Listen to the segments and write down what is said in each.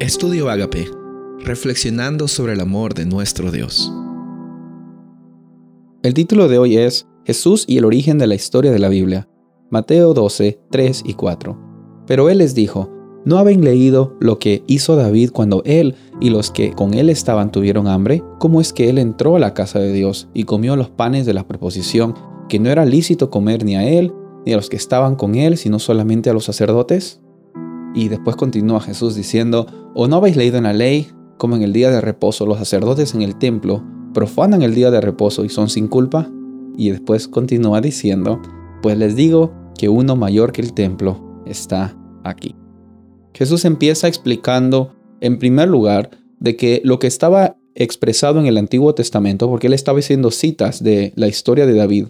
Estudio Agape, reflexionando sobre el amor de nuestro Dios. El título de hoy es Jesús y el origen de la historia de la Biblia. Mateo 12, 3 y 4. Pero él les dijo, ¿no habéis leído lo que hizo David cuando él y los que con él estaban tuvieron hambre? ¿Cómo es que él entró a la casa de Dios y comió los panes de la preposición, que no era lícito comer ni a él, ni a los que estaban con él, sino solamente a los sacerdotes? Y después continúa Jesús diciendo, ¿o no habéis leído en la ley como en el día de reposo los sacerdotes en el templo profanan el día de reposo y son sin culpa? Y después continúa diciendo, pues les digo que uno mayor que el templo está aquí. Jesús empieza explicando, en primer lugar, de que lo que estaba expresado en el Antiguo Testamento, porque él estaba haciendo citas de la historia de David,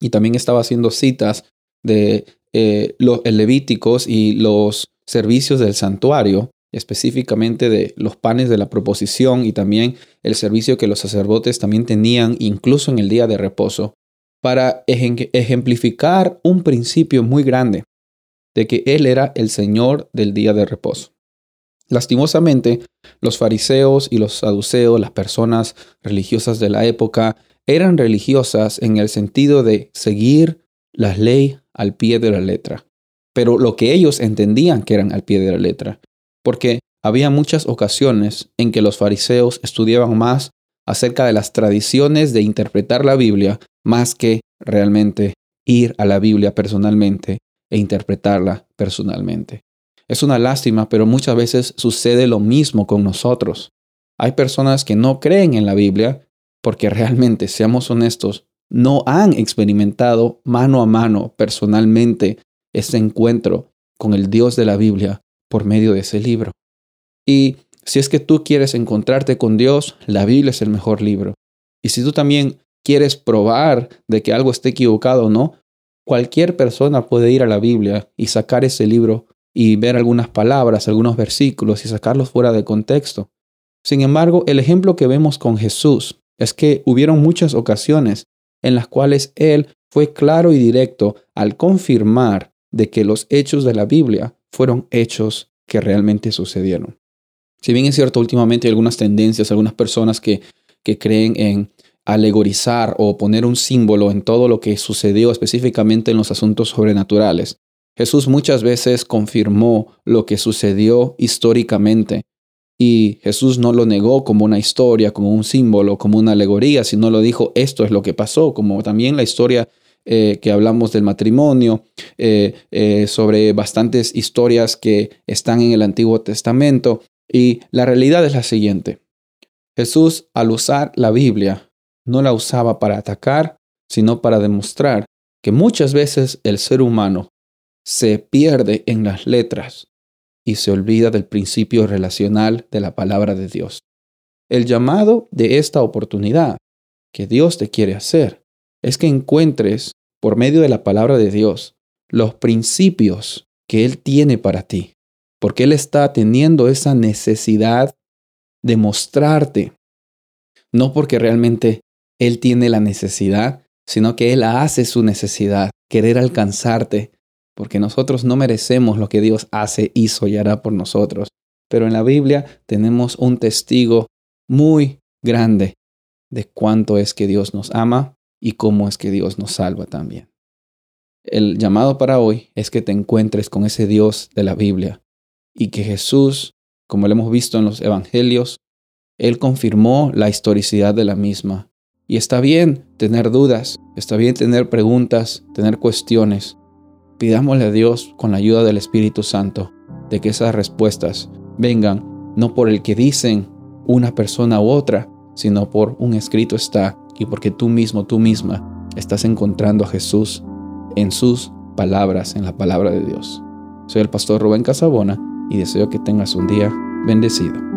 y también estaba haciendo citas de eh, los levíticos y los servicios del santuario, específicamente de los panes de la proposición y también el servicio que los sacerdotes también tenían incluso en el día de reposo, para ejemplificar un principio muy grande de que Él era el Señor del día de reposo. Lastimosamente, los fariseos y los saduceos, las personas religiosas de la época, eran religiosas en el sentido de seguir la ley al pie de la letra, pero lo que ellos entendían que eran al pie de la letra, porque había muchas ocasiones en que los fariseos estudiaban más acerca de las tradiciones de interpretar la Biblia más que realmente ir a la Biblia personalmente e interpretarla personalmente. Es una lástima, pero muchas veces sucede lo mismo con nosotros. Hay personas que no creen en la Biblia porque realmente, seamos honestos, no han experimentado mano a mano personalmente ese encuentro con el Dios de la Biblia por medio de ese libro. Y si es que tú quieres encontrarte con Dios, la Biblia es el mejor libro. Y si tú también quieres probar de que algo esté equivocado o no, cualquier persona puede ir a la Biblia y sacar ese libro y ver algunas palabras, algunos versículos y sacarlos fuera de contexto. Sin embargo, el ejemplo que vemos con Jesús es que hubieron muchas ocasiones en las cuales él fue claro y directo al confirmar de que los hechos de la Biblia fueron hechos que realmente sucedieron. Si bien es cierto, últimamente hay algunas tendencias, algunas personas que, que creen en alegorizar o poner un símbolo en todo lo que sucedió específicamente en los asuntos sobrenaturales. Jesús muchas veces confirmó lo que sucedió históricamente y Jesús no lo negó como una historia, como un símbolo, como una alegoría, sino lo dijo, esto es lo que pasó, como también la historia eh, que hablamos del matrimonio, eh, eh, sobre bastantes historias que están en el Antiguo Testamento. Y la realidad es la siguiente. Jesús, al usar la Biblia, no la usaba para atacar, sino para demostrar que muchas veces el ser humano se pierde en las letras y se olvida del principio relacional de la palabra de Dios. El llamado de esta oportunidad que Dios te quiere hacer es que encuentres por medio de la palabra de Dios los principios que Él tiene para ti, porque Él está teniendo esa necesidad de mostrarte, no porque realmente Él tiene la necesidad, sino que Él hace su necesidad, querer alcanzarte, porque nosotros no merecemos lo que Dios hace, hizo y hará por nosotros. Pero en la Biblia tenemos un testigo muy grande de cuánto es que Dios nos ama y cómo es que Dios nos salva también. El llamado para hoy es que te encuentres con ese Dios de la Biblia y que Jesús, como lo hemos visto en los Evangelios, Él confirmó la historicidad de la misma. Y está bien tener dudas, está bien tener preguntas, tener cuestiones, Pidámosle a Dios con la ayuda del Espíritu Santo de que esas respuestas vengan no por el que dicen una persona u otra, sino por un escrito está y porque tú mismo, tú misma, estás encontrando a Jesús en sus palabras, en la palabra de Dios. Soy el pastor Rubén Casabona y deseo que tengas un día bendecido.